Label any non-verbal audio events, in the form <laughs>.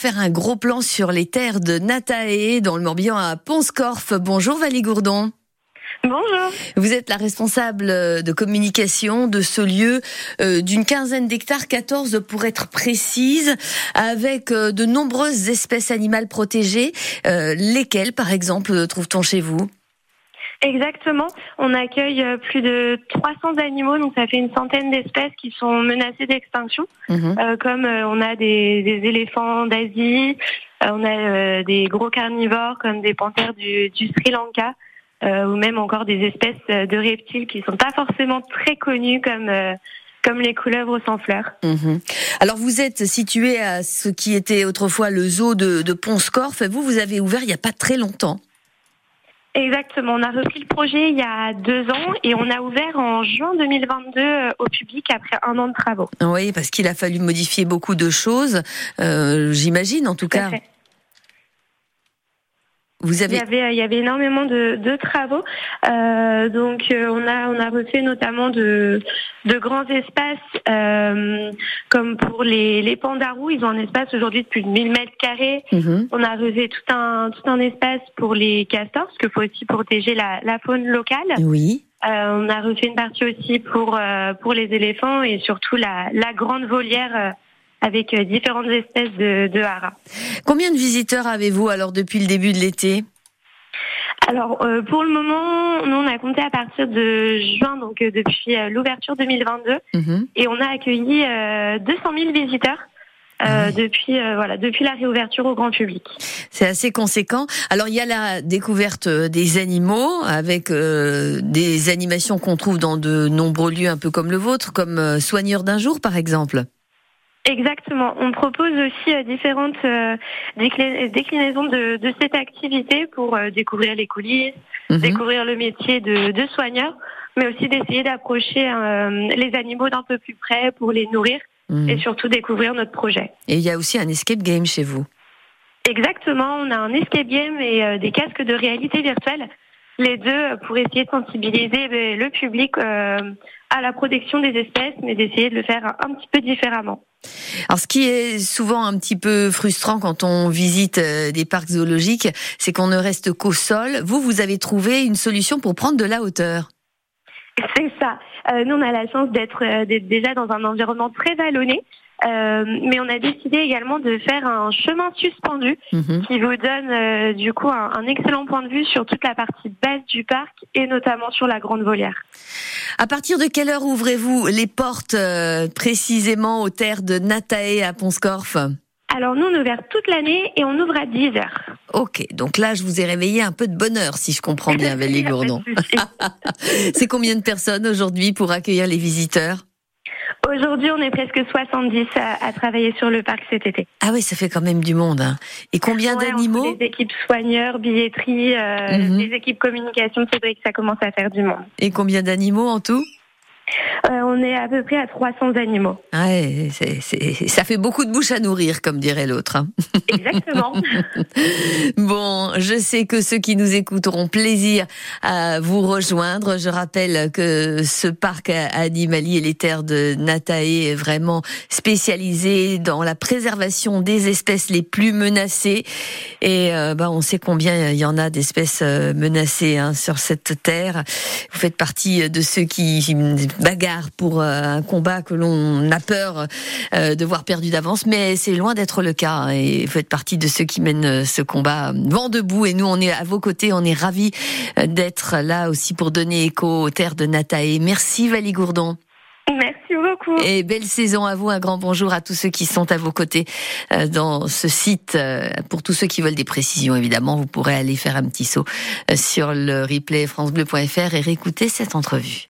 Faire un gros plan sur les terres de Natae dans le Morbihan à Ponscorf. Bonjour Valie Gourdon. Bonjour. Vous êtes la responsable de communication de ce lieu euh, d'une quinzaine d'hectares, 14 pour être précise, avec euh, de nombreuses espèces animales protégées. Euh, lesquelles, par exemple, trouve-t-on chez vous? Exactement. On accueille euh, plus de 300 animaux, donc ça fait une centaine d'espèces qui sont menacées d'extinction, mhm. euh, comme euh, on a des, éléphants d'Asie, on a des gros carnivores comme des panthères du, Sri Lanka, ou même encore des espèces de reptiles qui sont pas forcément très connues comme comme les couleuvres sans fleurs. Mhm. Alors vous êtes situé à ce qui était autrefois le zoo de, de Ponscorf. Vous, vous avez ouvert il n'y a pas très longtemps. Exactement. On a repris le projet il y a deux ans et on a ouvert en juin 2022 euh, au public après un an de travaux. Oui, parce qu'il a fallu modifier beaucoup de choses, euh, j'imagine en tout, cas. Vous avez... il, y avait, il y avait énormément de, de travaux. Euh, donc euh, on a on a refait notamment de de grands espaces euh, comme pour les les pandarous. Ils ont un espace aujourd'hui de plus de 1000 mètres carrés. Mhm. On a refait tout un tout un espace pour les castors parce qu'il faut aussi protéger la, la faune locale. Oui. Euh, on a refait une partie aussi pour euh, pour les éléphants et surtout la la grande volière avec euh, différentes espèces de, de haras. Combien de visiteurs avez-vous alors depuis le début de l'été? Alors euh, pour le moment, nous on a compté à partir de juin, donc euh, depuis l'ouverture 2022, mhm. et on a accueilli 200 000 visiteurs. Ah depuis voilà depuis la réouverture au grand public. C'est assez conséquent. Alors il y a la découverte des animaux avec des animations qu'on trouve dans de nombreux lieux un peu comme le vôtre, comme soigneur d'un jour par exemple. Exactement. On propose aussi euh, différentes euh, déclinaisons de, cette activité pour euh, découvrir les coulisses, mhm. découvrir le métier de, soigneur, mais aussi d'essayer d'approcher les animaux d'un peu plus près pour les nourrir mhm. et surtout découvrir notre projet. Et il y a aussi un escape game chez vous. Exactement. On a un escape game et des casques de réalité virtuelle les deux pour essayer de sensibiliser le public à la protection des espèces, mais d'essayer de le faire un petit peu différemment. Alors, ce qui est souvent un petit peu frustrant quand on visite euh, des parcs zoologiques, c'est qu'on ne reste qu'au sol. Vous, vous avez trouvé une solution pour prendre de la hauteur. <laughs> C'est ça. Euh, nous, on a la chance d'être euh, déjà dans un environnement très vallonné. Euh, mais on a décidé également de faire un chemin suspendu mhm. qui vous donne du coup un, un, excellent point de vue sur toute la partie basse du parc et notamment sur la grande volière. À partir de quelle heure ouvrez-vous les portes euh, précisément aux terres de Natae à Ponscorf alors nous, on est ouvert toute l'année et on ouvre à 10 heures. Ok, donc là, je vous ai réveillé un peu de bonheur, si je comprends bien, <laughs> Valérie Gourdon. <laughs> C'est combien de personnes aujourd'hui pour accueillir les visiteurs? Aujourd'hui, on est presque 70 à, travailler sur le parc cet été. Ah oui, ça fait quand même du monde. Hein. Et combien d'animaux Des équipes soigneurs, billetterie, euh, mhm. des équipes communication, c'est vrai que ça commence à faire du monde. Et combien d'animaux en tout? Euh, on est à peu près à 300 animaux. Ouais, ça fait beaucoup de bouche à nourrir, comme dirait l'autre. Hein. Exactement. <laughs> bon, je sais que ceux qui nous écoutent auront plaisir à vous rejoindre. Je rappelle que ce parc animalier, les terres de Natae, est vraiment spécialisé dans la préservation des espèces les plus menacées. Et euh, bah, on sait combien il y en a d'espèces euh, menacées hein, sur cette terre. Vous faites partie de ceux qui bagarre pour euh, un combat que l'on a peur euh, de voir perdu d'avance, mais c'est loin d'être le cas. Et vous faites partie de ceux qui mènent euh, ce combat vent debout. Et nous, on est à vos côtés. On est ravis d'être là aussi pour donner écho aux terres de Natae. Merci Valie Gourdon. Merci beaucoup. Et belle saison à vous. Un grand bonjour à tous ceux qui sont à vos côtés dans ce site. Pour tous ceux qui veulent des précisions, évidemment, vous pourrez aller faire un petit saut sur le replay francebleu.fr et réécouter cette entrevue.